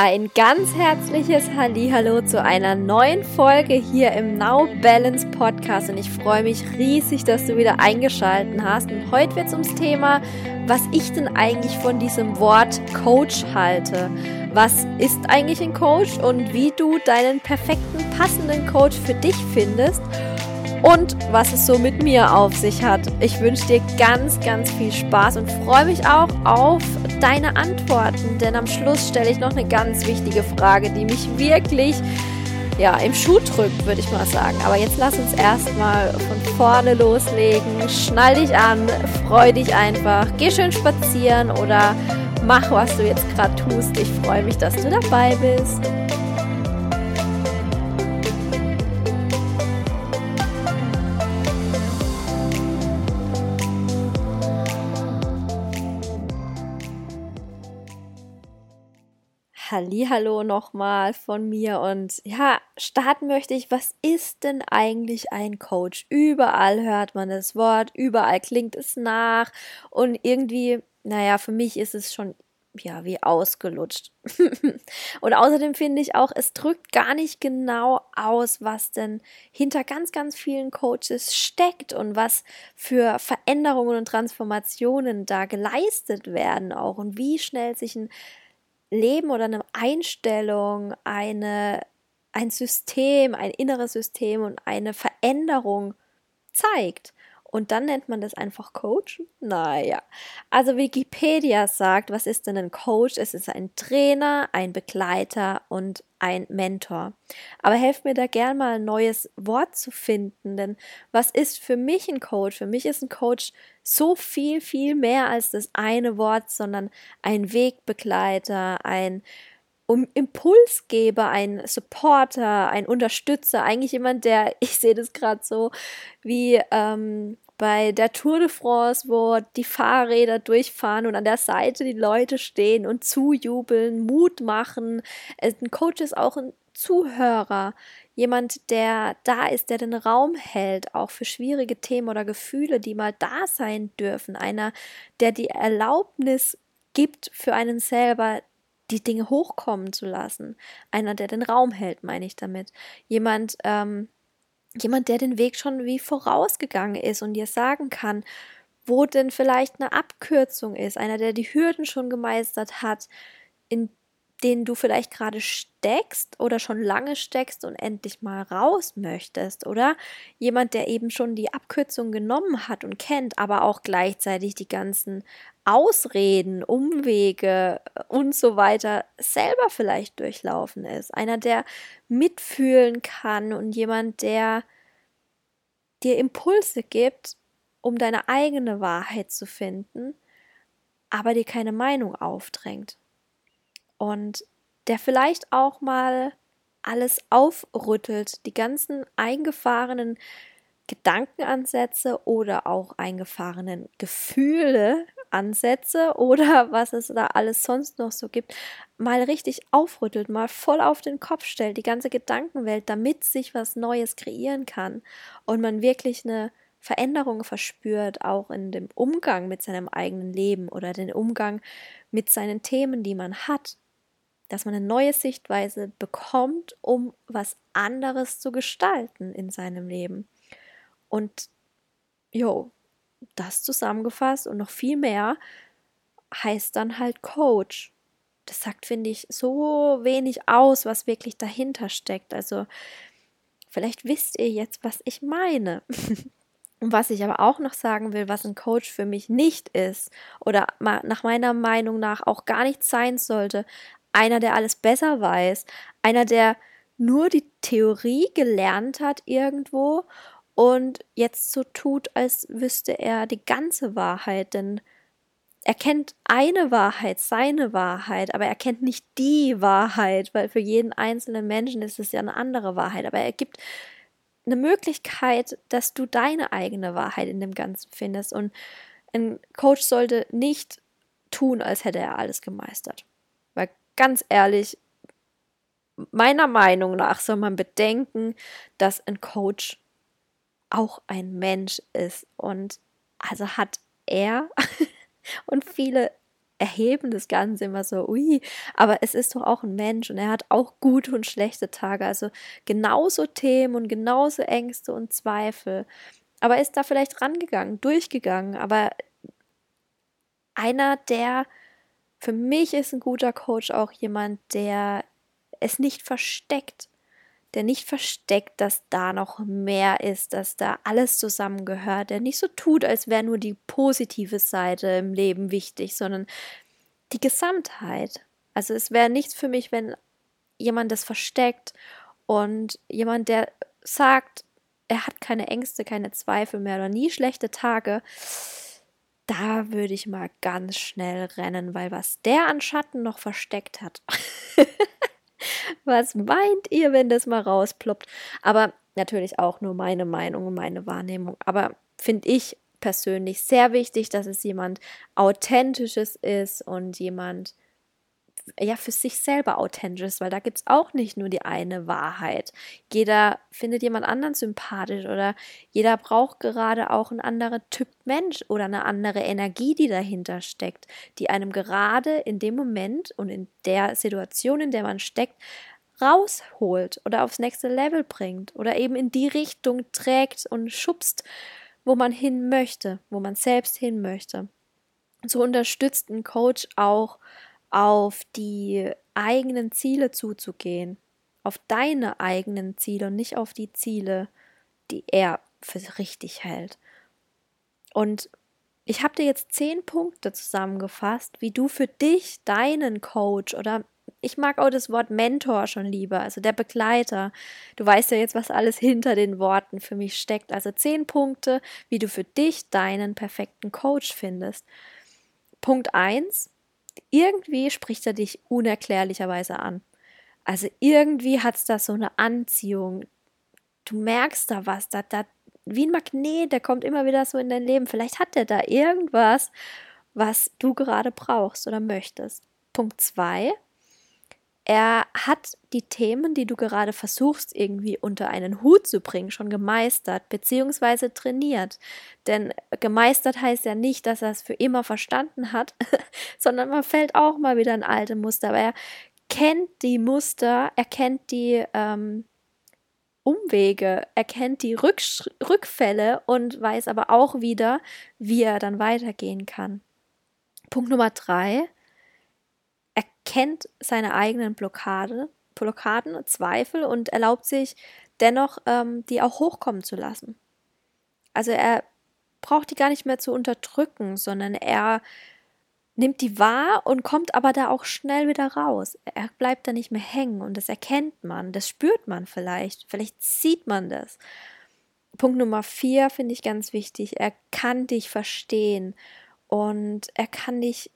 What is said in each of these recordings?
Ein ganz herzliches Hallo zu einer neuen Folge hier im Now Balance Podcast und ich freue mich riesig, dass du wieder eingeschaltet hast. Und heute wird es ums Thema, was ich denn eigentlich von diesem Wort Coach halte. Was ist eigentlich ein Coach und wie du deinen perfekten, passenden Coach für dich findest und was es so mit mir auf sich hat. Ich wünsche dir ganz, ganz viel Spaß und freue mich auch auf deine Antworten, denn am Schluss stelle ich noch eine ganz wichtige Frage, die mich wirklich ja, im Schuh drückt, würde ich mal sagen. Aber jetzt lass uns erstmal von vorne loslegen. Schnall dich an, freu dich einfach, geh schön spazieren oder mach, was du jetzt gerade tust. Ich freue mich, dass du dabei bist. Hallo nochmal von mir und ja, starten möchte ich, was ist denn eigentlich ein Coach? Überall hört man das Wort, überall klingt es nach und irgendwie, naja, für mich ist es schon ja, wie ausgelutscht. und außerdem finde ich auch, es drückt gar nicht genau aus, was denn hinter ganz, ganz vielen Coaches steckt und was für Veränderungen und Transformationen da geleistet werden auch und wie schnell sich ein Leben oder eine Einstellung, eine, ein System, ein inneres System und eine Veränderung zeigt. Und dann nennt man das einfach Coach? Naja. Also Wikipedia sagt, was ist denn ein Coach? Es ist ein Trainer, ein Begleiter und ein Mentor. Aber helft mir da gern mal ein neues Wort zu finden, denn was ist für mich ein Coach? Für mich ist ein Coach so viel, viel mehr als das eine Wort, sondern ein Wegbegleiter, ein um Impulsgeber, ein Supporter, ein Unterstützer, eigentlich jemand, der, ich sehe das gerade so, wie ähm, bei der Tour de France, wo die Fahrräder durchfahren und an der Seite die Leute stehen und zujubeln, Mut machen. Ein Coach ist auch ein Zuhörer, jemand, der da ist, der den Raum hält, auch für schwierige Themen oder Gefühle, die mal da sein dürfen. Einer, der die Erlaubnis gibt für einen selber, die Dinge hochkommen zu lassen. Einer, der den Raum hält, meine ich damit. Jemand, ähm, jemand, der den Weg schon wie vorausgegangen ist und dir sagen kann, wo denn vielleicht eine Abkürzung ist. Einer, der die Hürden schon gemeistert hat, in denen du vielleicht gerade steckst oder schon lange steckst und endlich mal raus möchtest, oder jemand, der eben schon die Abkürzung genommen hat und kennt, aber auch gleichzeitig die ganzen Ausreden, Umwege und so weiter selber vielleicht durchlaufen ist. Einer, der mitfühlen kann und jemand, der dir Impulse gibt, um deine eigene Wahrheit zu finden, aber dir keine Meinung aufdrängt und der vielleicht auch mal alles aufrüttelt, die ganzen eingefahrenen Gedankenansätze oder auch eingefahrenen Gefühle, Ansätze oder was es da alles sonst noch so gibt, mal richtig aufrüttelt, mal voll auf den Kopf stellt, die ganze Gedankenwelt, damit sich was Neues kreieren kann und man wirklich eine Veränderung verspürt, auch in dem Umgang mit seinem eigenen Leben oder den Umgang mit seinen Themen, die man hat dass man eine neue Sichtweise bekommt, um was anderes zu gestalten in seinem Leben. Und jo, das zusammengefasst und noch viel mehr heißt dann halt Coach. Das sagt, finde ich, so wenig aus, was wirklich dahinter steckt. Also, vielleicht wisst ihr jetzt, was ich meine. Und was ich aber auch noch sagen will, was ein Coach für mich nicht ist oder nach meiner Meinung nach auch gar nicht sein sollte, einer, der alles besser weiß, einer, der nur die Theorie gelernt hat irgendwo und jetzt so tut, als wüsste er die ganze Wahrheit, denn er kennt eine Wahrheit, seine Wahrheit, aber er kennt nicht die Wahrheit, weil für jeden einzelnen Menschen ist es ja eine andere Wahrheit, aber er gibt eine Möglichkeit, dass du deine eigene Wahrheit in dem Ganzen findest. Und ein Coach sollte nicht tun, als hätte er alles gemeistert ganz ehrlich, meiner Meinung nach soll man bedenken, dass ein Coach auch ein Mensch ist und also hat er und viele erheben das Ganze immer so, ui, aber es ist doch auch ein Mensch und er hat auch gute und schlechte Tage, also genauso Themen und genauso Ängste und Zweifel. Aber er ist da vielleicht rangegangen, durchgegangen, aber einer, der für mich ist ein guter Coach auch jemand, der es nicht versteckt, der nicht versteckt, dass da noch mehr ist, dass da alles zusammengehört, der nicht so tut, als wäre nur die positive Seite im Leben wichtig, sondern die Gesamtheit. Also es wäre nichts für mich, wenn jemand das versteckt und jemand, der sagt, er hat keine Ängste, keine Zweifel mehr oder nie schlechte Tage, da würde ich mal ganz schnell rennen, weil was der an Schatten noch versteckt hat. was meint ihr, wenn das mal rausploppt? Aber natürlich auch nur meine Meinung und meine Wahrnehmung. Aber finde ich persönlich sehr wichtig, dass es jemand Authentisches ist und jemand, ja für sich selber authentisch ist, weil da gibt es auch nicht nur die eine Wahrheit. Jeder findet jemand anderen sympathisch oder jeder braucht gerade auch einen anderen Typ Mensch oder eine andere Energie, die dahinter steckt, die einem gerade in dem Moment und in der Situation, in der man steckt, rausholt oder aufs nächste Level bringt oder eben in die Richtung trägt und schubst, wo man hin möchte, wo man selbst hin möchte. So unterstützt ein Coach auch auf die eigenen Ziele zuzugehen, auf deine eigenen Ziele und nicht auf die Ziele, die er für richtig hält. Und ich habe dir jetzt zehn Punkte zusammengefasst, wie du für dich deinen Coach oder ich mag auch das Wort Mentor schon lieber, also der Begleiter. Du weißt ja jetzt, was alles hinter den Worten für mich steckt. Also zehn Punkte, wie du für dich deinen perfekten Coach findest. Punkt eins: irgendwie spricht er dich unerklärlicherweise an. Also irgendwie hat es da so eine Anziehung. Du merkst da was, da, da, wie ein Magnet, der kommt immer wieder so in dein Leben. Vielleicht hat er da irgendwas, was du gerade brauchst oder möchtest. Punkt zwei, er hat die Themen, die du gerade versuchst, irgendwie unter einen Hut zu bringen, schon gemeistert bzw. trainiert. Denn gemeistert heißt ja nicht, dass er es für immer verstanden hat, sondern man fällt auch mal wieder in alte Muster. Aber er kennt die Muster, er kennt die ähm, Umwege, er kennt die Rücksch Rückfälle und weiß aber auch wieder, wie er dann weitergehen kann. Punkt Nummer drei kennt seine eigenen Blockade, Blockaden Zweifel und erlaubt sich dennoch, ähm, die auch hochkommen zu lassen. Also er braucht die gar nicht mehr zu unterdrücken, sondern er nimmt die wahr und kommt aber da auch schnell wieder raus. Er bleibt da nicht mehr hängen und das erkennt man, das spürt man vielleicht, vielleicht sieht man das. Punkt Nummer vier finde ich ganz wichtig. Er kann dich verstehen und er kann dich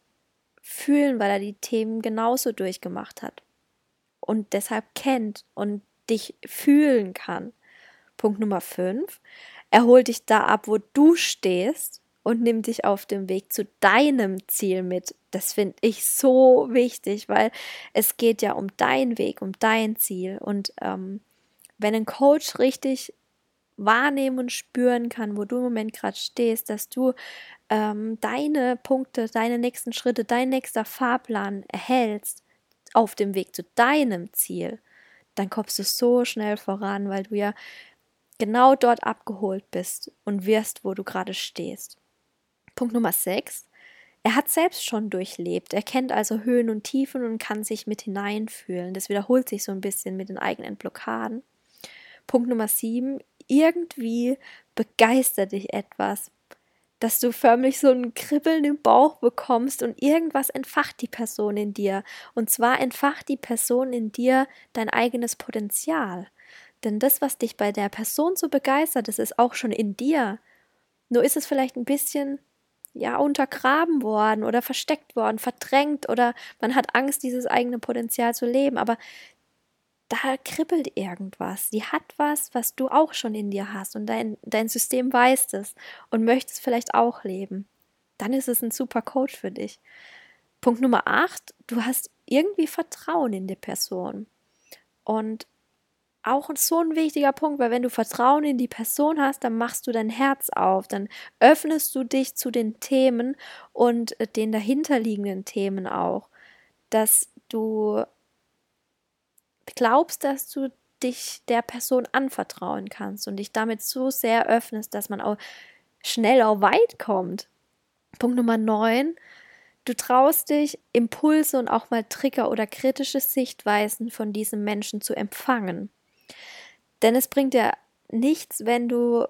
fühlen, weil er die Themen genauso durchgemacht hat und deshalb kennt und dich fühlen kann. Punkt Nummer 5. Er holt dich da ab, wo du stehst und nimmt dich auf dem Weg zu deinem Ziel mit. Das finde ich so wichtig, weil es geht ja um deinen Weg, um dein Ziel. Und ähm, wenn ein Coach richtig wahrnehmen und spüren kann, wo du im Moment gerade stehst, dass du ähm, deine Punkte, deine nächsten Schritte, dein nächster Fahrplan erhältst auf dem Weg zu deinem Ziel, dann kommst du so schnell voran, weil du ja genau dort abgeholt bist und wirst, wo du gerade stehst. Punkt Nummer 6. Er hat selbst schon durchlebt. Er kennt also Höhen und Tiefen und kann sich mit hineinfühlen. Das wiederholt sich so ein bisschen mit den eigenen Blockaden. Punkt Nummer 7. Irgendwie begeistert dich etwas dass du förmlich so ein Kribbeln im Bauch bekommst und irgendwas entfacht die Person in dir. Und zwar entfacht die Person in dir dein eigenes Potenzial. Denn das, was dich bei der Person so begeistert, das ist auch schon in dir. Nur ist es vielleicht ein bisschen ja untergraben worden oder versteckt worden, verdrängt oder man hat Angst, dieses eigene Potenzial zu leben. Aber da kribbelt irgendwas. Die hat was, was du auch schon in dir hast und dein, dein System weiß es und möchtest vielleicht auch leben. Dann ist es ein super Coach für dich. Punkt Nummer 8, du hast irgendwie Vertrauen in die Person. Und auch so ein wichtiger Punkt, weil wenn du Vertrauen in die Person hast, dann machst du dein Herz auf, dann öffnest du dich zu den Themen und äh, den dahinterliegenden Themen auch, dass du glaubst, dass du dich der Person anvertrauen kannst und dich damit so sehr öffnest, dass man auch schnell auch weit kommt. Punkt Nummer 9. Du traust dich, Impulse und auch mal Trigger oder kritische Sichtweisen von diesem Menschen zu empfangen. Denn es bringt ja nichts, wenn du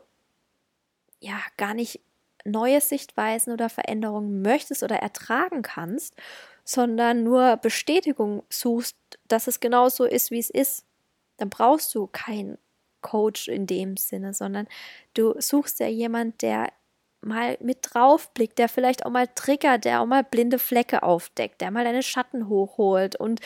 ja gar nicht neue Sichtweisen oder Veränderungen möchtest oder ertragen kannst, sondern nur Bestätigung suchst, dass es genau so ist, wie es ist. Dann brauchst du keinen Coach in dem Sinne, sondern du suchst ja jemand, der mal mit draufblickt, der vielleicht auch mal triggert, der auch mal blinde Flecke aufdeckt, der mal deine Schatten hochholt und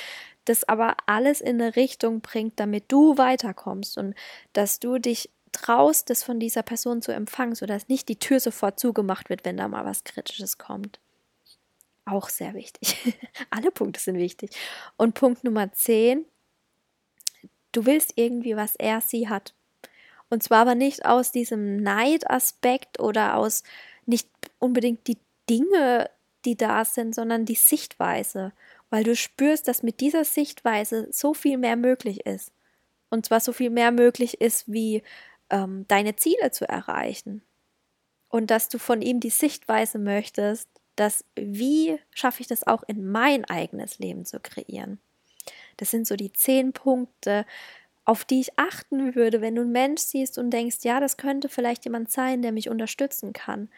das aber alles in eine Richtung bringt, damit du weiterkommst und dass du dich traust, das von dieser Person zu empfangen, sodass nicht die Tür sofort zugemacht wird, wenn da mal was Kritisches kommt. Auch sehr wichtig. Alle Punkte sind wichtig. Und Punkt Nummer 10, du willst irgendwie, was er sie hat. Und zwar aber nicht aus diesem Neidaspekt oder aus nicht unbedingt die Dinge, die da sind, sondern die Sichtweise weil du spürst, dass mit dieser Sichtweise so viel mehr möglich ist. Und zwar so viel mehr möglich ist, wie ähm, deine Ziele zu erreichen. Und dass du von ihm die Sichtweise möchtest, dass wie schaffe ich das auch in mein eigenes Leben zu kreieren. Das sind so die zehn Punkte, auf die ich achten würde, wenn du einen Mensch siehst und denkst, ja, das könnte vielleicht jemand sein, der mich unterstützen kann.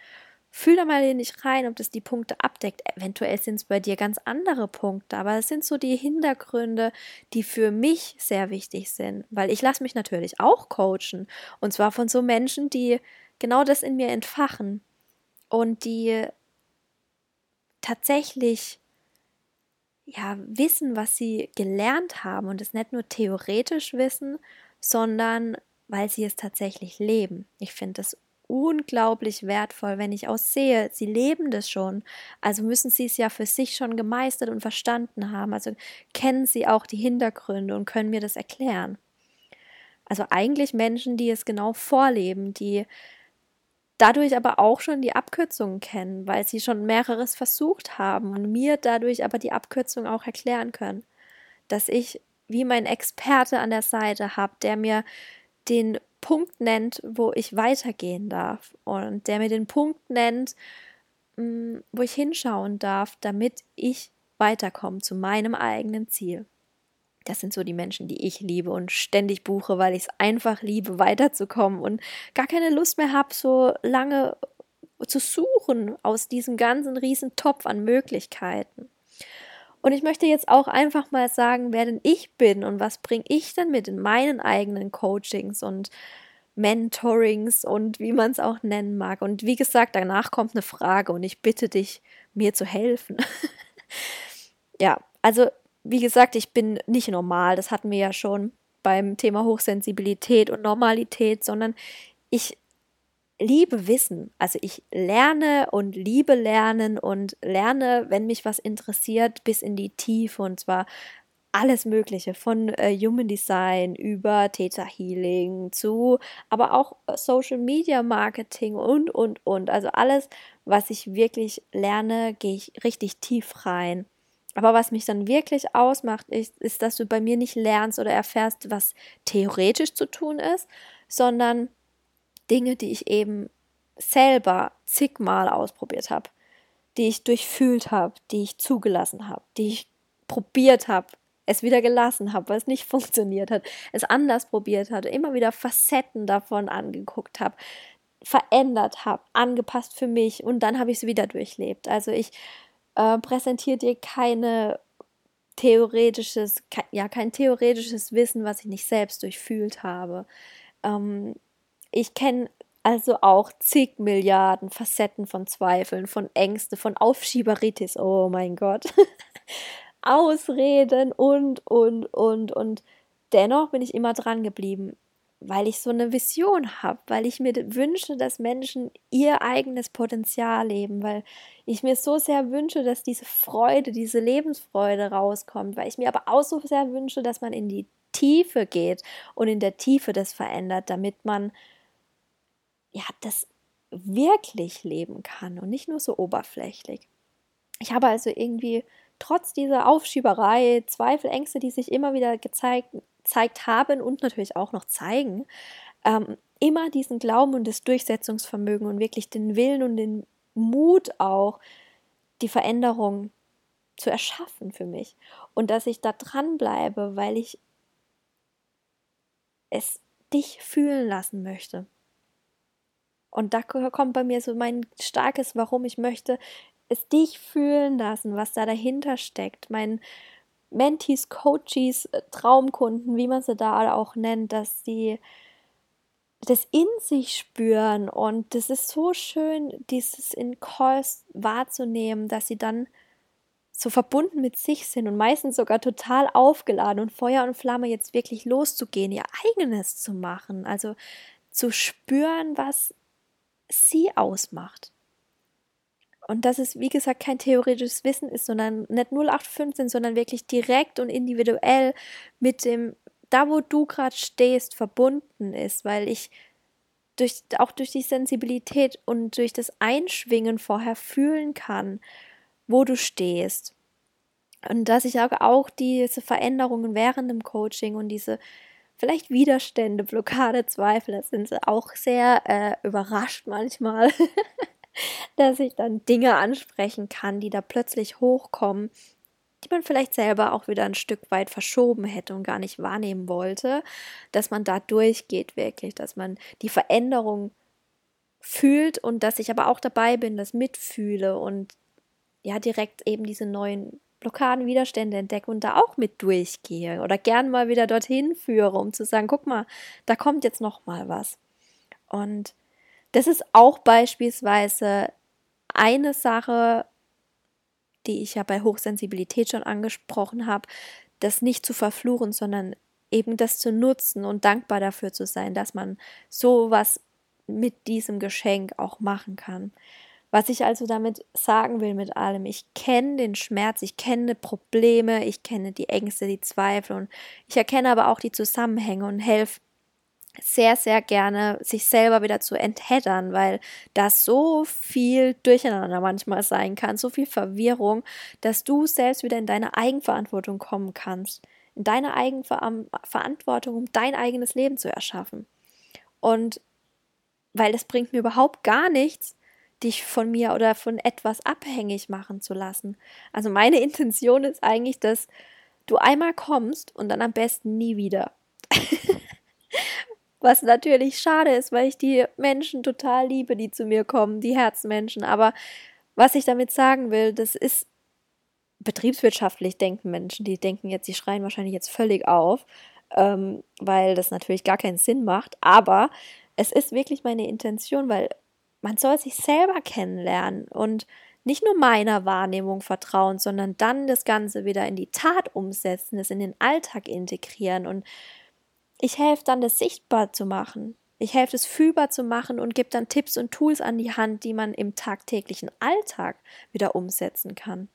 Fühl da mal in dich rein, ob das die Punkte abdeckt. Eventuell sind es bei dir ganz andere Punkte, aber es sind so die Hintergründe, die für mich sehr wichtig sind, weil ich lasse mich natürlich auch coachen und zwar von so Menschen, die genau das in mir entfachen und die tatsächlich ja wissen, was sie gelernt haben und es nicht nur theoretisch wissen, sondern weil sie es tatsächlich leben. Ich finde das unglaublich wertvoll, wenn ich auch sehe, sie leben das schon. Also müssen sie es ja für sich schon gemeistert und verstanden haben. Also kennen sie auch die Hintergründe und können mir das erklären. Also eigentlich Menschen, die es genau vorleben, die dadurch aber auch schon die Abkürzungen kennen, weil sie schon mehreres versucht haben und mir dadurch aber die Abkürzung auch erklären können. Dass ich wie mein Experte an der Seite habe, der mir den Punkt nennt, wo ich weitergehen darf und der mir den Punkt nennt, mm, wo ich hinschauen darf, damit ich weiterkomme zu meinem eigenen Ziel. Das sind so die Menschen, die ich liebe und ständig buche, weil ich es einfach liebe, weiterzukommen und gar keine Lust mehr habe, so lange zu suchen aus diesem ganzen riesen Topf an Möglichkeiten. Und ich möchte jetzt auch einfach mal sagen, wer denn ich bin und was bringe ich denn mit in meinen eigenen Coachings und Mentorings und wie man es auch nennen mag. Und wie gesagt, danach kommt eine Frage und ich bitte dich, mir zu helfen. ja, also wie gesagt, ich bin nicht normal, das hatten wir ja schon beim Thema Hochsensibilität und Normalität, sondern ich liebe Wissen. Also ich lerne und liebe lernen und lerne, wenn mich was interessiert, bis in die Tiefe und zwar alles Mögliche von äh, Human Design über Theta Healing zu, aber auch äh, Social Media Marketing und, und, und. Also alles, was ich wirklich lerne, gehe ich richtig tief rein. Aber was mich dann wirklich ausmacht, ist, ist, dass du bei mir nicht lernst oder erfährst, was theoretisch zu tun ist, sondern Dinge, die ich eben selber zigmal ausprobiert habe, die ich durchfühlt habe, die ich zugelassen habe, die ich probiert habe, es wieder gelassen habe, weil es nicht funktioniert hat, es anders probiert hatte, immer wieder Facetten davon angeguckt habe, verändert habe, angepasst für mich und dann habe ich es wieder durchlebt. Also ich äh, präsentiere dir keine theoretisches, kein, ja, kein theoretisches Wissen, was ich nicht selbst durchfühlt habe. Ähm, ich kenne also auch zig Milliarden Facetten von Zweifeln, von Ängste, von Aufschieberitis. Oh mein Gott. Ausreden und, und, und, und dennoch bin ich immer dran geblieben, weil ich so eine Vision habe, weil ich mir wünsche, dass Menschen ihr eigenes Potenzial leben, weil ich mir so sehr wünsche, dass diese Freude, diese Lebensfreude rauskommt, weil ich mir aber auch so sehr wünsche, dass man in die Tiefe geht und in der Tiefe das verändert, damit man ja das wirklich leben kann und nicht nur so oberflächlich. Ich habe also irgendwie trotz dieser Aufschieberei, Zweifel, Ängste, die sich immer wieder gezeigt, gezeigt haben und natürlich auch noch zeigen, ähm, immer diesen Glauben und das Durchsetzungsvermögen und wirklich den Willen und den Mut auch, die Veränderung zu erschaffen für mich. Und dass ich da dranbleibe, weil ich es dich fühlen lassen möchte. Und da kommt bei mir so mein starkes Warum. Ich möchte es dich fühlen lassen, was da dahinter steckt. Mein Mentees, Coaches, äh, Traumkunden, wie man sie da auch nennt, dass sie das in sich spüren und das ist so schön, dieses in Calls wahrzunehmen, dass sie dann so verbunden mit sich sind und meistens sogar total aufgeladen und Feuer und Flamme jetzt wirklich loszugehen, ihr eigenes zu machen, also zu spüren, was sie ausmacht. Und dass es, wie gesagt, kein theoretisches Wissen ist, sondern nicht 0815, sondern wirklich direkt und individuell mit dem, da wo du gerade stehst, verbunden ist, weil ich durch, auch durch die Sensibilität und durch das Einschwingen vorher fühlen kann, wo du stehst. Und dass ich auch diese Veränderungen während dem Coaching und diese vielleicht Widerstände, Blockade, Zweifel, das sind sie auch sehr äh, überrascht manchmal. dass ich dann Dinge ansprechen kann, die da plötzlich hochkommen, die man vielleicht selber auch wieder ein Stück weit verschoben hätte und gar nicht wahrnehmen wollte, dass man da durchgeht wirklich, dass man die Veränderung fühlt und dass ich aber auch dabei bin, das mitfühle und ja direkt eben diese neuen Blockaden, Widerstände entdecke und da auch mit durchgehe oder gern mal wieder dorthin führe, um zu sagen, guck mal, da kommt jetzt noch mal was. Und das ist auch beispielsweise eine Sache, die ich ja bei Hochsensibilität schon angesprochen habe, das nicht zu verfluchen, sondern eben das zu nutzen und dankbar dafür zu sein, dass man sowas mit diesem Geschenk auch machen kann. Was ich also damit sagen will mit allem, ich kenne den Schmerz, ich kenne Probleme, ich kenne die Ängste, die Zweifel und ich erkenne aber auch die Zusammenhänge und helfe sehr, sehr gerne, sich selber wieder zu entheddern, weil das so viel Durcheinander manchmal sein kann, so viel Verwirrung, dass du selbst wieder in deine Eigenverantwortung kommen kannst, in deine Eigenverantwortung, um dein eigenes Leben zu erschaffen. Und weil es bringt mir überhaupt gar nichts, dich von mir oder von etwas abhängig machen zu lassen. Also meine Intention ist eigentlich, dass du einmal kommst und dann am besten nie wieder. Was natürlich schade ist, weil ich die Menschen total liebe, die zu mir kommen, die Herzmenschen. Aber was ich damit sagen will, das ist betriebswirtschaftlich denken Menschen, die denken jetzt, die schreien wahrscheinlich jetzt völlig auf, ähm, weil das natürlich gar keinen Sinn macht. Aber es ist wirklich meine Intention, weil man soll sich selber kennenlernen und nicht nur meiner Wahrnehmung vertrauen, sondern dann das Ganze wieder in die Tat umsetzen, es in den Alltag integrieren und ich helfe dann, das sichtbar zu machen. Ich helfe es fühlbar zu machen und gebe dann Tipps und Tools an die Hand, die man im tagtäglichen Alltag wieder umsetzen kann.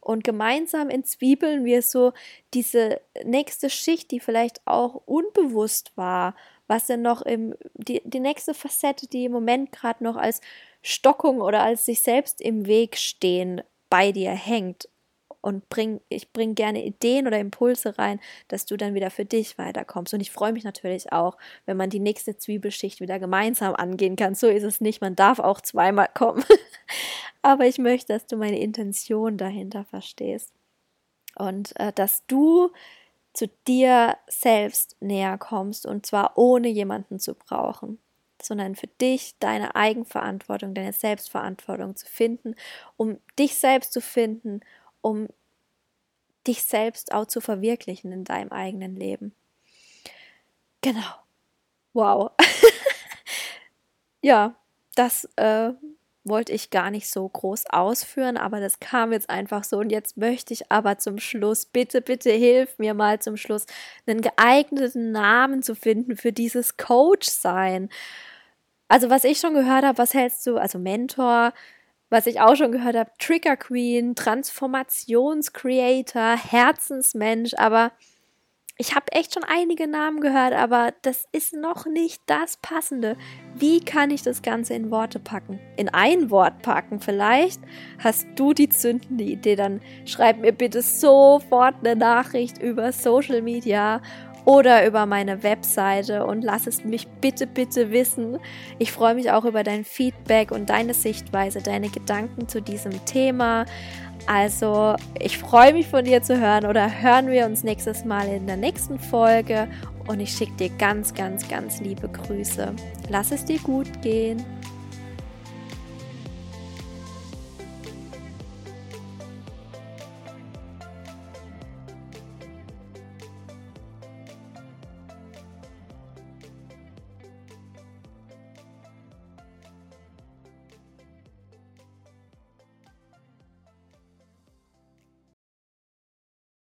Und gemeinsam entzwiebeln wir so diese nächste Schicht, die vielleicht auch unbewusst war, was denn noch im, die, die nächste Facette, die im Moment gerade noch als Stockung oder als sich selbst im Weg stehen bei dir hängt und bring, ich bringe gerne Ideen oder Impulse rein, dass du dann wieder für dich weiterkommst. Und ich freue mich natürlich auch, wenn man die nächste Zwiebelschicht wieder gemeinsam angehen kann. So ist es nicht, man darf auch zweimal kommen. Aber ich möchte, dass du meine Intention dahinter verstehst. Und äh, dass du zu dir selbst näher kommst und zwar ohne jemanden zu brauchen sondern für dich deine Eigenverantwortung, deine Selbstverantwortung zu finden, um dich selbst zu finden, um dich selbst auch zu verwirklichen in deinem eigenen Leben. Genau. Wow. ja, das äh, wollte ich gar nicht so groß ausführen, aber das kam jetzt einfach so. Und jetzt möchte ich aber zum Schluss, bitte, bitte hilf mir mal zum Schluss, einen geeigneten Namen zu finden für dieses Coach sein. Also, was ich schon gehört habe, was hältst du, also Mentor, was ich auch schon gehört habe, Trigger Queen, Transformationscreator, Herzensmensch, aber ich habe echt schon einige Namen gehört, aber das ist noch nicht das Passende. Wie kann ich das Ganze in Worte packen? In ein Wort packen vielleicht? Hast du die zündende Idee? Dann schreib mir bitte sofort eine Nachricht über Social Media oder über meine Webseite und lass es mich bitte, bitte wissen. Ich freue mich auch über dein Feedback und deine Sichtweise, deine Gedanken zu diesem Thema. Also, ich freue mich von dir zu hören oder hören wir uns nächstes Mal in der nächsten Folge und ich schicke dir ganz, ganz, ganz liebe Grüße. Lass es dir gut gehen.